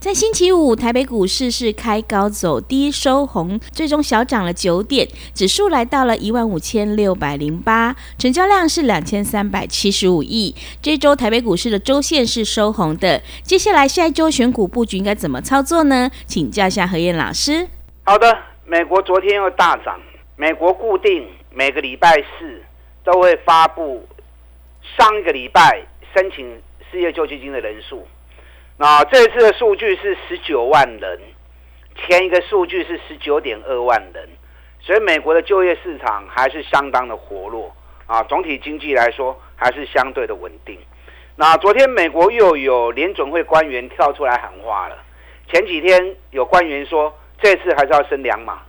在星期五，台北股市是开高走低收红，最终小涨了九点，指数来到了一万五千六百零八，成交量是两千三百七十五亿。这周台北股市的周线是收红的，接下来下一周选股布局应该怎么操作呢？请教一下何燕老师。好的，美国昨天又大涨，美国固定每个礼拜四都会发布上一个礼拜申请失业救济金的人数。那这次的数据是十九万人，前一个数据是十九点二万人，所以美国的就业市场还是相当的活络啊。总体经济来说还是相对的稳定。那昨天美国又有联准会官员跳出来喊话了，前几天有官员说这次还是要升两码，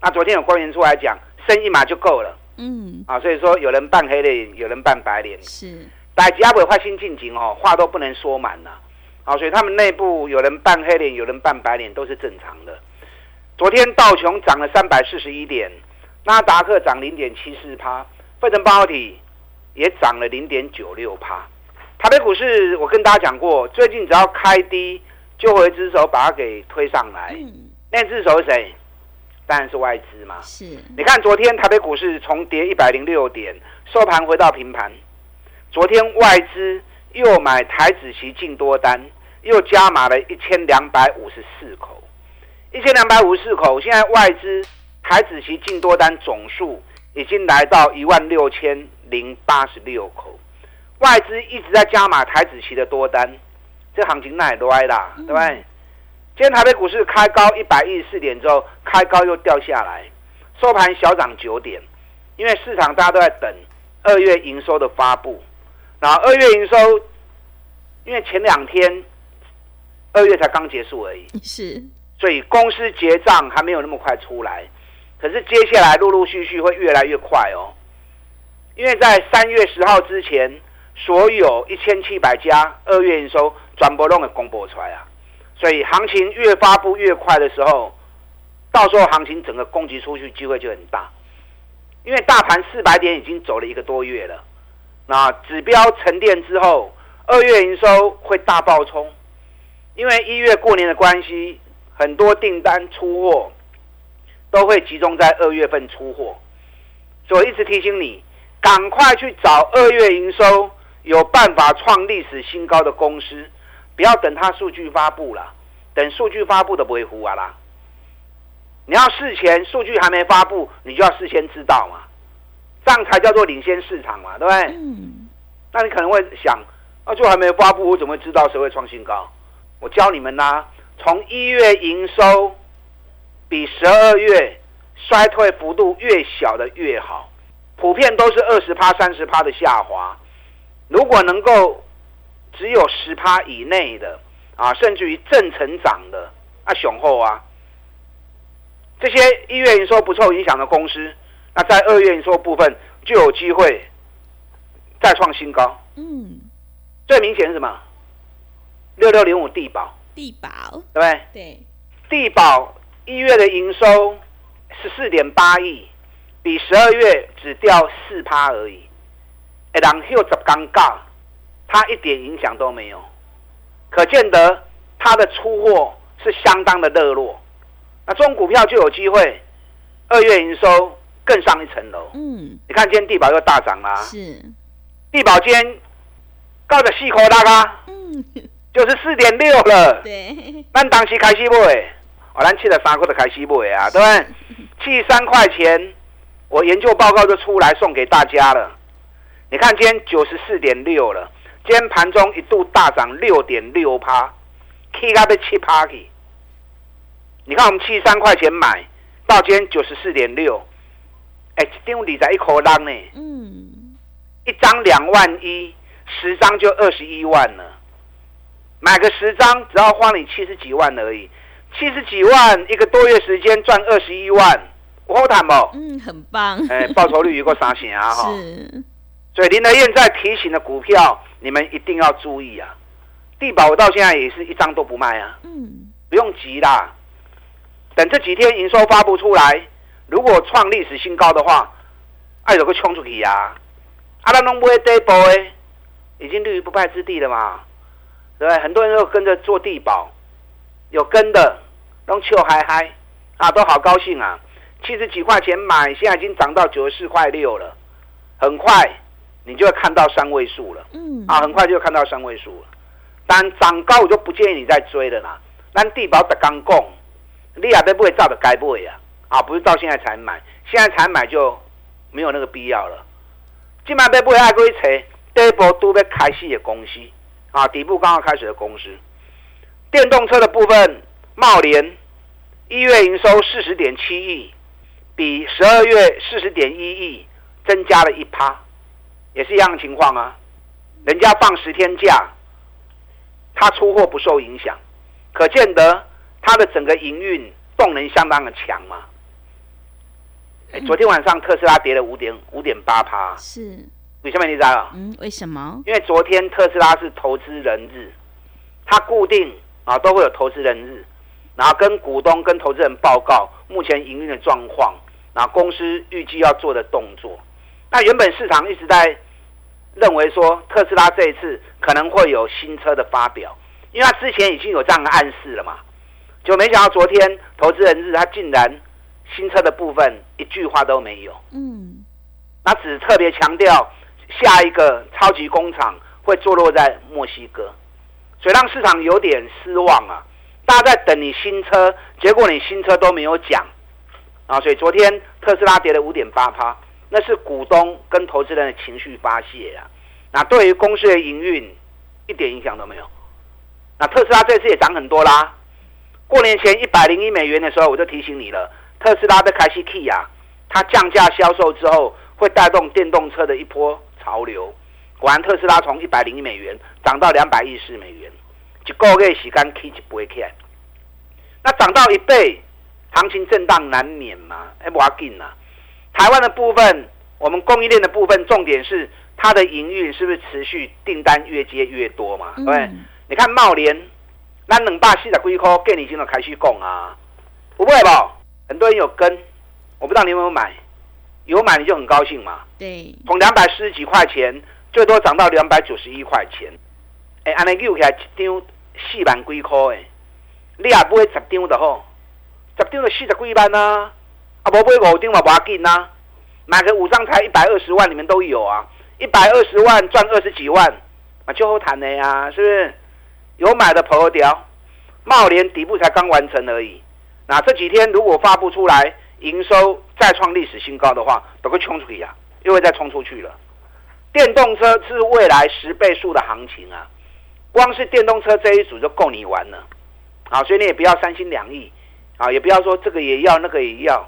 那昨天有官员出来讲升一码就够了。嗯，啊，所以说有人扮黑脸，有人扮白脸，是大家不会发心进行哦，话都不能说满了。啊，所以他们内部有人扮黑脸，有人扮白脸，都是正常的。昨天道琼涨了三百四十一点，纳达克涨零点七四趴，费城半导体也涨了零点九六趴。台北股市我跟大家讲过，最近只要开低，就会一只手把它给推上来。那只手是谁？当然是外资嘛。是。你看昨天台北股市从跌一百零六点，收盘回到平盘。昨天外资。又买台子期进多单，又加码了一千两百五十四口，一千两百五十四口。现在外资台子期进多单总数已经来到一万六千零八十六口，外资一直在加码台子期的多单，这行情那也歪啦，对不对？今天台北股市开高一百一十四点之后，开高又掉下来，收盘小涨九点，因为市场大家都在等二月营收的发布。那二月营收，因为前两天二月才刚结束而已，是，所以公司结账还没有那么快出来。可是接下来陆陆续续会越来越快哦，因为在三月十号之前，所有一千七百家二月营收转播都给公布出来啊，所以行情越发布越快的时候，到时候行情整个攻击出去机会就很大，因为大盘四百点已经走了一个多月了。那指标沉淀之后，二月营收会大爆冲，因为一月过年的关系，很多订单出货都会集中在二月份出货，所以一直提醒你，赶快去找二月营收有办法创历史新高的公司，不要等它数据发布了，等数据发布的不会糊啊啦。你要事前数据还没发布，你就要事先知道嘛。这样才叫做领先市场嘛，对不对？嗯。那你可能会想，啊，就还没有发布，我怎么会知道谁会创新高？我教你们啦，从一月营收比十二月衰退幅度越小的越好，普遍都是二十趴、三十趴的下滑。如果能够只有十趴以内的啊，甚至于正成长的啊，雄厚啊，这些一月营收不受影响的公司。那在二月营收部分就有机会再创新高。嗯，最明显是什么？六六零五地保。地保，对不对？对。地保一月的营收十四点八亿，比十二月只掉四趴而已。哎，然后十尴尬，它一点影响都没有，可见得它的出货是相当的热络。那这种股票就有机会二月营收。更上一层楼。嗯，你看今天地保又大涨啦。是，地保今天高着四块大噶，嗯，就是四点六了。对，咱当时开始买，哦，咱七了三块就开始买啊，对不对？七三块钱我研究报告就出来送给大家了。你看今天九十四点六了，今天盘中一度大涨六点六趴，K 它被七趴去。你看我们七十三块钱买到今天九十四点六，哎，一张理财一口浪呢，嗯，一张两万一，十张就二十一万了。买个十张只要花你七十几万而已，七十几万一个多月时间赚二十一万，我好谈不？嗯，很棒。哎，报酬率有个啥钱啊？哈，是。所以林德燕在提醒的股票，你们一定要注意啊！地保我到现在也是一张都不卖啊。嗯。不用急啦，等这几天营收发布出来，如果创历史新高的话，爱有个冲出去呀！阿拉弄不会跌波诶，已经立于不败之地了嘛。对，很多人都跟着做地保，有跟的，拢笑嗨嗨啊，都好高兴啊！七十几块钱买，现在已经涨到九十四块六了，很快你就会看到三位数了。嗯，啊，很快就会看到三位数了。但涨高我就不建议你再追了啦。但地保的刚供，你也不会照着该买啊，啊，不是到现在才买，现在才买就没有那个必要了。今晚要买爱去找第一波都被开始的公司。啊，底部刚刚开始的公司，电动车的部分，茂联一月营收四十点七亿，比十二月四十点一亿增加了一趴，也是一样的情况啊。人家放十天假，他出货不受影响，可见得它的整个营运动能相当的强嘛。哎，昨天晚上特斯拉跌了五点五点八趴，是。为什么你知道？嗯，为什么？因为昨天特斯拉是投资人日，它固定啊都会有投资人日，然后跟股东跟投资人报告目前营运的状况，然后公司预计要做的动作。那原本市场一直在认为说特斯拉这一次可能会有新车的发表，因为它之前已经有这样的暗示了嘛，就没想到昨天投资人日它竟然新车的部分一句话都没有。嗯，那只特别强调。下一个超级工厂会坐落在墨西哥，所以让市场有点失望啊！大家在等你新车，结果你新车都没有讲啊！所以昨天特斯拉跌了五点八趴，那是股东跟投资人的情绪发泄啊！那对于公司的营运一点影响都没有。那特斯拉这次也涨很多啦！过年前一百零一美元的时候，我就提醒你了，特斯拉的开西 K 啊，它降价销售之后，会带动电动车的一波。潮流，果然特斯拉从一百零一美元涨到两百一十美元，一个月时间 K 就不会起来。那涨到一倍，行情震荡难免嘛？哎，不要紧呐。台湾的部分，我们供应链的部分，重点是它的营运是不是持续订单越接越多嘛？对，你看茂联，那两百四十几块，给你已经开始供啊，不会吧？很多人有跟，我不知道你有没有买。有买你就很高兴嘛？对，从两百四十几块钱，最多涨到两百九十一块钱。哎，安尼又起来一张四万几块诶，你也买十张就好，十张就四十几万啊。啊，无买五张嘛，不要紧呐。买个五张才一百二十万，你们都有啊。一百二十万赚二十几万，啊，就好谈的呀，是不是？有买的朋友掉，茂联底部才刚完成而已。那这几天如果发布出来。营收再创历史新高的话，都会冲出去呀，又会再冲出去了。电动车是未来十倍数的行情啊，光是电动车这一组就够你玩了啊！所以你也不要三心两意啊，也不要说这个也要那个也要，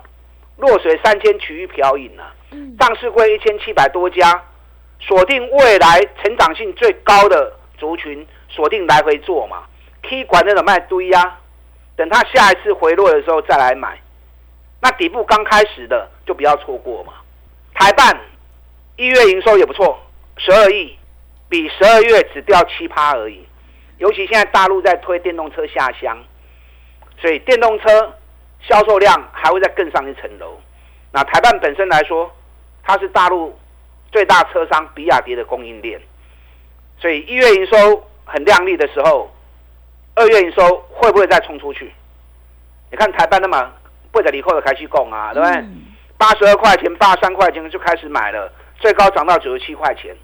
弱水三千取一瓢饮啊。上市会一千七百多家，锁定未来成长性最高的族群，锁定来回做嘛。K 管那种卖堆呀，等它下一次回落的时候再来买。那底部刚开始的就不要错过嘛。台办一月营收也不错，十二亿，比十二月只掉七趴而已。尤其现在大陆在推电动车下乡，所以电动车销售量还会再更上一层楼。那台办本身来说，它是大陆最大车商比亚迪的供应链，所以一月营收很亮丽的时候，二月营收会不会再冲出去？你看台办那么。不得离后的开始供啊，对不对？八十二块钱、八十三块钱就开始买了，最高涨到九十七块钱。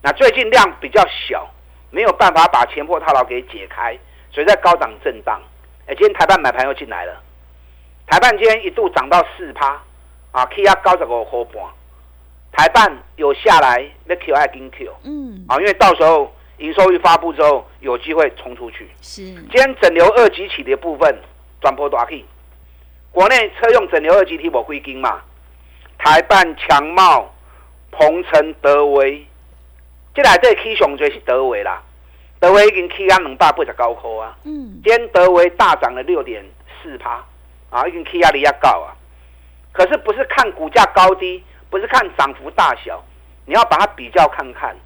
那最近量比较小，没有办法把前破套牢给解开，所以在高涨震荡。哎，今天台办买盘又进来了，台办今天一度涨到四趴，啊，K 压高十五块半，台办有下来，那 Q 爱跟 Q，嗯，啊，因为到时候营收一发布之后，有机会冲出去。是，今天整流二级起的部分转波大 K，国内车用整流二级体我归金嘛，台办、强茂、鹏程、德威，这来这起上最是德威啦，德威已经起啊两百八十九块啊，嗯，今天德威大涨了六点四趴，啊，已经起压力要高啊。可是不是看股价高低，不是看涨幅大小，你要把它比较看看，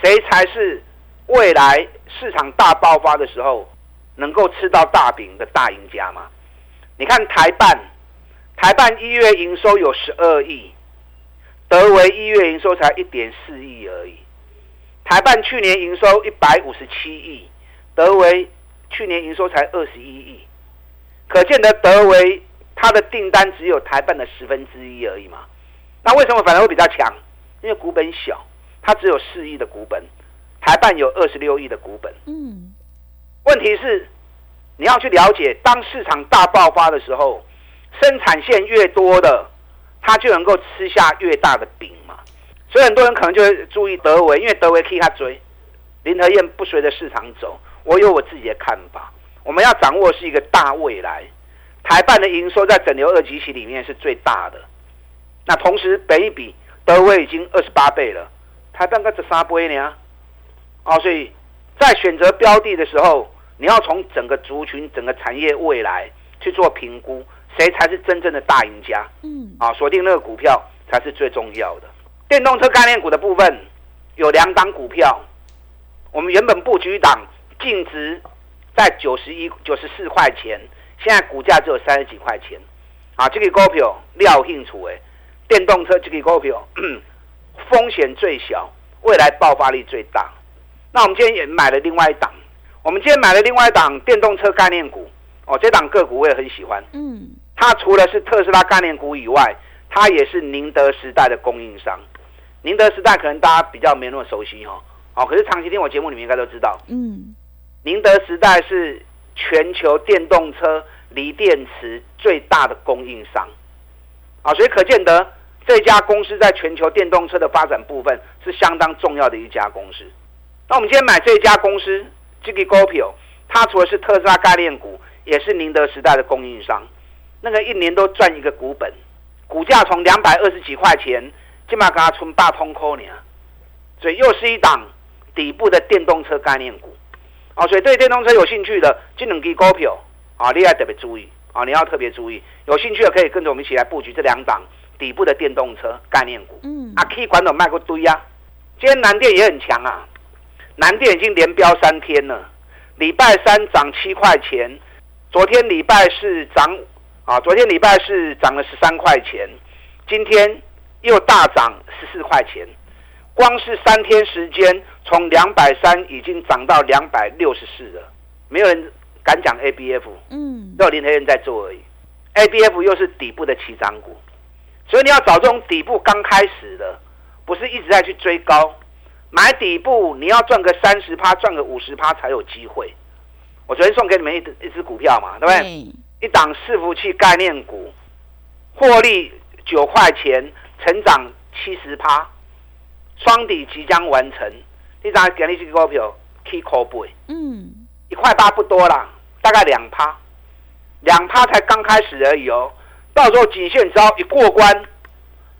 谁才是未来市场大爆发的时候能够吃到大饼的大赢家嘛？你看台办，台办一月营收有十二亿，德维一月营收才一点四亿而已。台办去年营收一百五十七亿，德维去年营收才二十一亿，可见得德维它的订单只有台办的十分之一而已嘛。那为什么反而会比较强？因为股本小，它只有四亿的股本，台办有二十六亿的股本。嗯，问题是你要去了解，当市场大爆发的时候，生产线越多的，它就能够吃下越大的饼嘛。所以很多人可能就会注意德维，因为德维可以他追，林和燕不随着市场走，我有我自己的看法。我们要掌握是一个大未来，台办的营收在整流二级期里面是最大的。那同时，北一比德威已经二十八倍了，台办个十三倍呢。哦，所以在选择标的的时候，你要从整个族群、整个产业未来去做评估，谁才是真正的大赢家？嗯，啊，锁定那个股票才是最重要的。电动车概念股的部分有两档股票，我们原本布局档净值在九十一、九十四块钱，现在股价只有三十几块钱。啊，这个股票料兴趣诶，电动车这个股票 风险最小，未来爆发力最大。那我们今天也买了另外一档，我们今天买了另外一档电动车概念股。哦，这档个股我也很喜欢。嗯，它除了是特斯拉概念股以外，它也是宁德时代的供应商。宁德时代可能大家比较没那么熟悉哈，哦，可是长期听我节目你们应该都知道，嗯，宁德时代是全球电动车锂电池最大的供应商，啊，所以可见得这家公司在全球电动车的发展部分是相当重要的一家公司。那我们今天买这家公司，这个股票，它除了是特斯拉概念股，也是宁德时代的供应商，那个一年都赚一个股本，股价从两百二十几块钱。起码给它存八通扣呢，所以又是一档底部的电动车概念股，啊，所以对电动车有兴趣的，这两支股票啊，你要特别注意啊，你要特别注意，有兴趣的可以跟着我们一起来布局这两档底部的电动车概念股。嗯，啊，K 管都卖过堆啊，今天南电也很强啊，南电已经连标三天了，礼拜三涨七块钱，昨天礼拜四涨啊，昨天礼拜四涨了十三块钱，今天。又大涨十四块钱，光是三天时间，从两百三已经涨到两百六十四了。没有人敢讲 A B F，嗯，只有林和燕在做而已。A B F 又是底部的起涨股，所以你要找这种底部刚开始的，不是一直在去追高，买底部你要赚个三十趴，赚个五十趴才有机会。我昨天送给你们一一只股票嘛，对不对？一档伺服器概念股，获利九块钱。成长七十趴，双底即将完成。你张给你这个股票，K 口背，嗯，一块八不多啦，大概两趴，两趴才刚开始而已哦。到时候颈线只要一过关，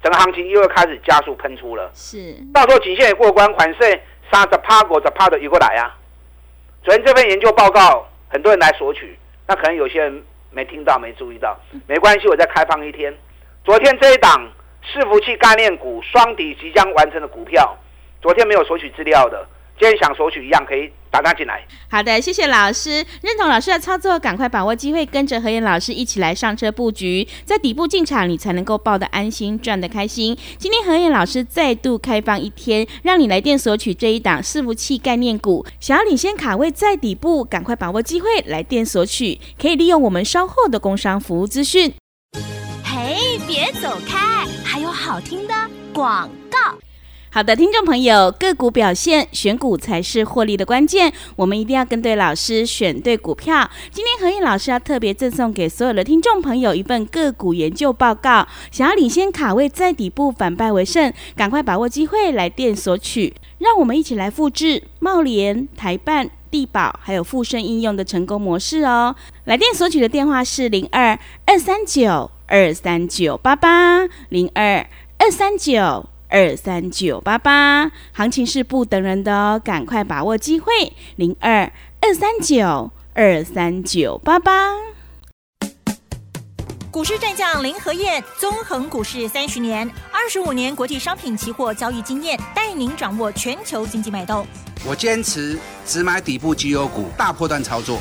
整个行情又要开始加速喷出了。是，到时候颈线也过关，款税三十趴、五十趴的一过来啊。昨天这份研究报告，很多人来索取，那可能有些人没听到、没注意到，没关系，我再开放一天。昨天这一档。伺服器概念股双底即将完成的股票，昨天没有索取资料的，今天想索取一样可以打单进来。好的，谢谢老师，认同老师的操作，赶快把握机会，跟着何燕老师一起来上车布局，在底部进场，你才能够抱得安心，赚得开心。今天何燕老师再度开放一天，让你来电索取这一档伺服器概念股，想要领先卡位在底部，赶快把握机会来电索取，可以利用我们稍后的工商服务资讯。嘿，别走开！还有好听的广告。好的，听众朋友，个股表现，选股才是获利的关键。我们一定要跟对老师，选对股票。今天何燕老师要特别赠送给所有的听众朋友一份个股研究报告。想要领先卡位，在底部反败为胜，赶快把握机会来电索取。让我们一起来复制茂联、台办、地保还有富盛应用的成功模式哦。来电索取的电话是零二二三九二三九八八零二二三九。二三九八八，行情是不等人的哦，赶快把握机会，零二二三九二三九八八。股市战将林和燕，纵横股市三十年，二十五年国际商品期货交易经验，带您掌握全球经济脉动。我坚持只买底部绩优股，大波段操作。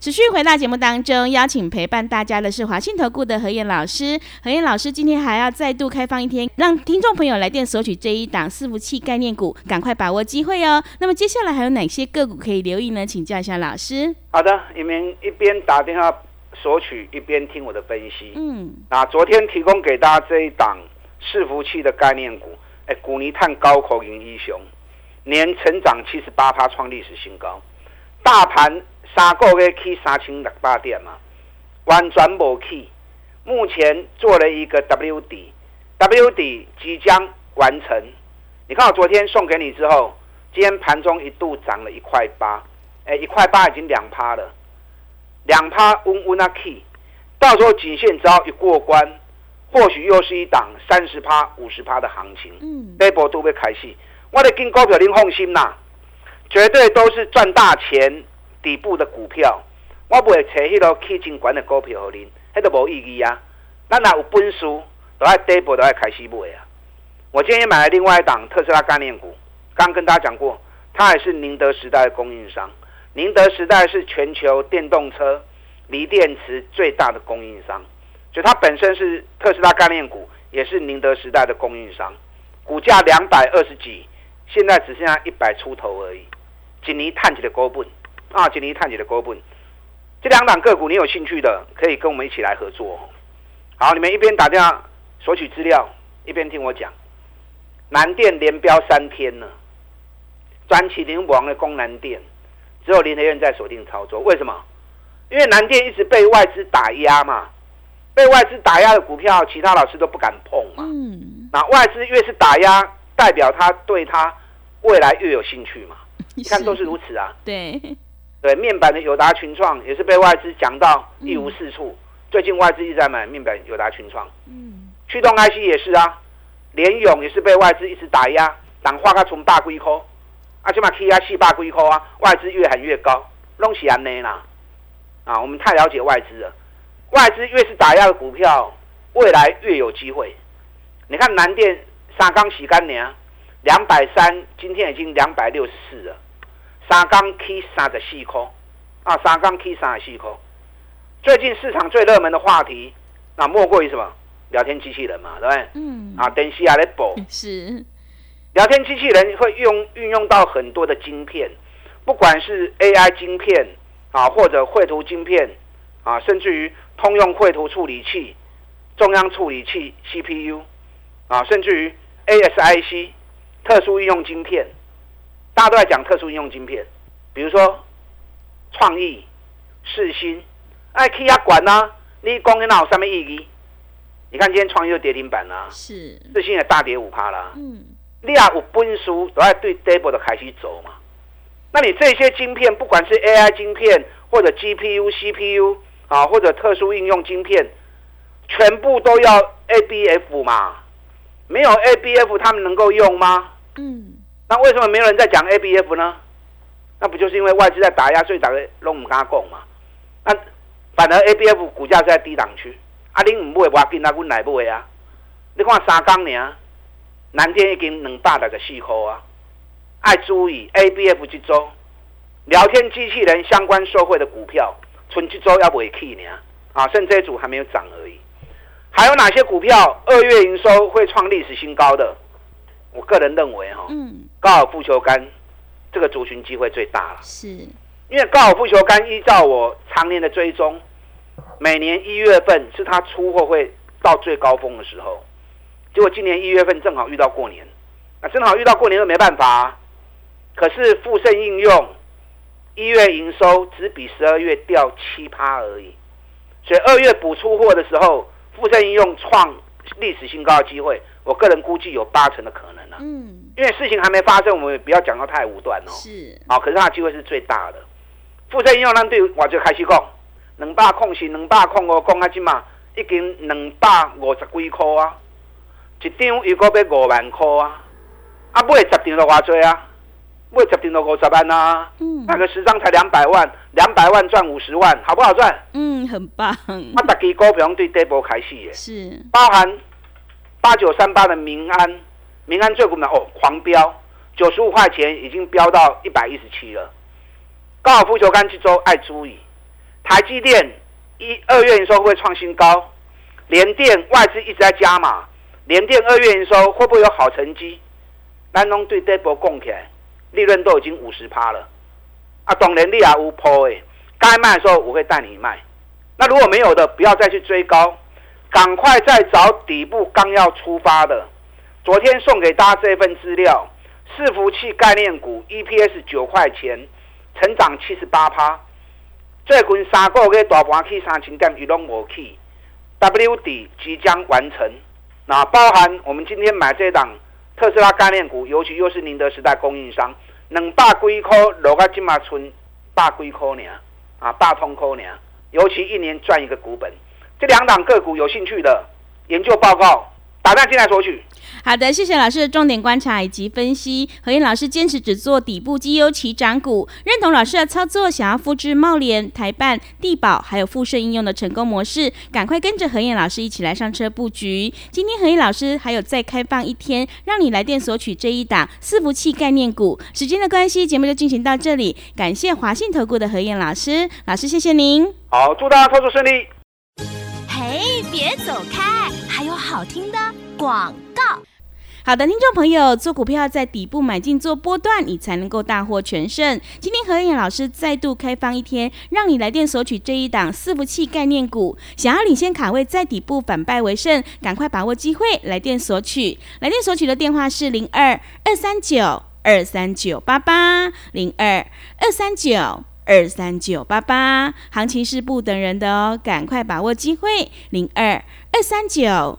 持续回到节目当中，邀请陪伴大家的是华信投顾的何燕老师。何燕老师今天还要再度开放一天，让听众朋友来电索取这一档伺服器概念股，赶快把握机会哦。那么接下来还有哪些个股可以留意呢？请教一下老师。好的，你们一边打电话索取，一边听我的分析。嗯，那昨天提供给大家这一档伺服器的概念股，哎，古尼碳高口银一雄，年成长七十八趴，创历史新高，大盘。三个月去三千六百点嘛，完全无去。目前做了一个 W 底，W 底即将完成。你看我昨天送给你之后，今天盘中一度涨了一块八，哎，一块八已经两趴了，两趴温温啊起。到时候颈线只要一过关，或许又是一档三十趴、五十趴的行情。嗯，这波都会开始。我的跟股票您放心啦，绝对都是赚大钱。底部的股票，我不会找迄个基金管的股票给您，迄都无意义啊。咱若有本事，都爱底部都爱开始买啊。我今天买了另外一档特斯拉概念股，刚跟大家讲过，它也是宁德时代的供应商。宁德时代是全球电动车锂电池最大的供应商，就它本身是特斯拉概念股，也是宁德时代的供应商。股价两百二十几，现在只剩下一百出头而已。今年探起的高本。啊，今天探底的股本，这两档个股你有兴趣的，可以跟我们一起来合作。好，你们一边打电话索取资料，一边听我讲。南电连标三天了，专起灵王的攻南电，只有林德院在锁定操作。为什么？因为南电一直被外资打压嘛，被外资打压的股票，其他老师都不敢碰嘛。嗯。那外资越是打压，代表他对他未来越有兴趣嘛？你看都是如此啊。对。对面板的友达群创也是被外资讲到一无是处，最近外资一直在买面板友达群创。嗯，驱动 IC 也是啊，联勇也是被外资一直打压，党化它从大龟壳，啊，起码 K 压四八龟壳啊，外资越喊越高，弄起安内啦。啊，我们太了解外资了，外资越是打压的股票，未来越有机会。你看南电三缸洗干年，两百三，今天已经两百六十四了。三缸起三十四块，啊，三缸起三十四块。最近市场最热门的话题，那莫过于什么？聊天机器人嘛，对不对？嗯。啊，等西亚来补。是。聊天机器人会用运用到很多的晶片，不管是 AI 晶片啊，或者绘图晶片啊，甚至于通用绘图处理器、中央处理器 CPU 啊，甚至于 ASIC 特殊应用晶片。大家都在讲特殊应用晶片，比如说创意、世新，哎，去压管呐，你讲那有什么意义？你看今天创意又跌停板啦，是世新也大跌五趴啦。嗯，你啊有本事都在对 d a b l e 的开始走嘛？那你这些晶片，不管是 AI 晶片或者 GPU、CPU 啊，或者特殊应用晶片，全部都要 ABF 嘛？没有 ABF，他们能够用吗？嗯。那为什么没有人在讲 A B F 呢？那不就是因为外资在打压，所以大家拢唔敢讲嘛？那反而 A B F 股价在低档区，啊，恁唔买，我跟他阮来买啊！你看三钢呢，南天已经两百来个四块啊！爱注意 A B F 这周聊天机器人相关受惠的股票，存这周要未起呢？啊，剩这组还没有涨而已。还有哪些股票二月营收会创历史新高？的，我个人认为哈，嗯，高尔夫球杆这个族群机会最大了。是，因为高尔夫球杆依照我常年的追踪，每年一月份是它出货会到最高峰的时候。结果今年一月份正好遇到过年，那正好遇到过年又没办法。可是富盛应用一月营收只比十二月掉七趴而已，所以二月补出货的时候，富盛应用创历史新高的机会，我个人估计有八成的可能啊。嗯，因为事情还没发生，我们也不要讲到太武断哦。是，好，可是它的机会是最大的。富盛应用咱对我就开始讲，两百空是两百空哦，讲啊即嘛已经两百五十几块啊，一张如果要五万块啊，啊买十张就偌济啊，买十张就五十万啊，嗯，那个十张才两百万，两百万赚五十万，好不好赚？嗯，很棒，啊，大支股票对底部开始的，是，包含八九三八的民安，民安最股呢哦狂飙，九十五块钱已经飙到一百一十七了。高尔夫球杆这周爱注意，台积电一二月营收会不会创新高？联电外资一直在加码，联电二月营收会不会有好成绩？南农对这波供起来，利润都已经五十趴了。啊，懂能力啊无破诶，该卖的时候我会带你卖。那如果没有的，不要再去追高，赶快再找底部刚要出发的。昨天送给大家这份资料，伺服器概念股 EPS 九块钱。成长七十八趴，最近三个月大盘去三千点，伊拢无去。W 底即将完成，那包含我们今天买这档特斯拉概念股，尤其又是宁德时代供应商，能大龟科落个今嘛存百几块呢，啊，大通科呢，尤其一年赚一个股本。这两档个股有兴趣的研究报告，打电进来索取。好的，谢谢老师的重点观察以及分析。何燕老师坚持只做底部绩优起涨股，认同老师的操作，想要复制茂联、台办、地保还有富盛应用的成功模式，赶快跟着何燕老师一起来上车布局。今天何燕老师还有再开放一天，让你来电索取这一档伺服器概念股。时间的关系，节目就进行到这里，感谢华信投顾的何燕老师，老师谢谢您。好，祝大家操作顺利。嘿，别走开，好听的广告。好的，听众朋友，做股票在底部买进做波段，你才能够大获全胜。今天何燕老师再度开放一天，让你来电索取这一档伺服器概念股，想要领先卡位在底部反败为胜，赶快把握机会来电索取。来电索取的电话是零二二三九二三九八八零二二三九二三九八八，行情是不等人的哦，赶快把握机会，零二二三九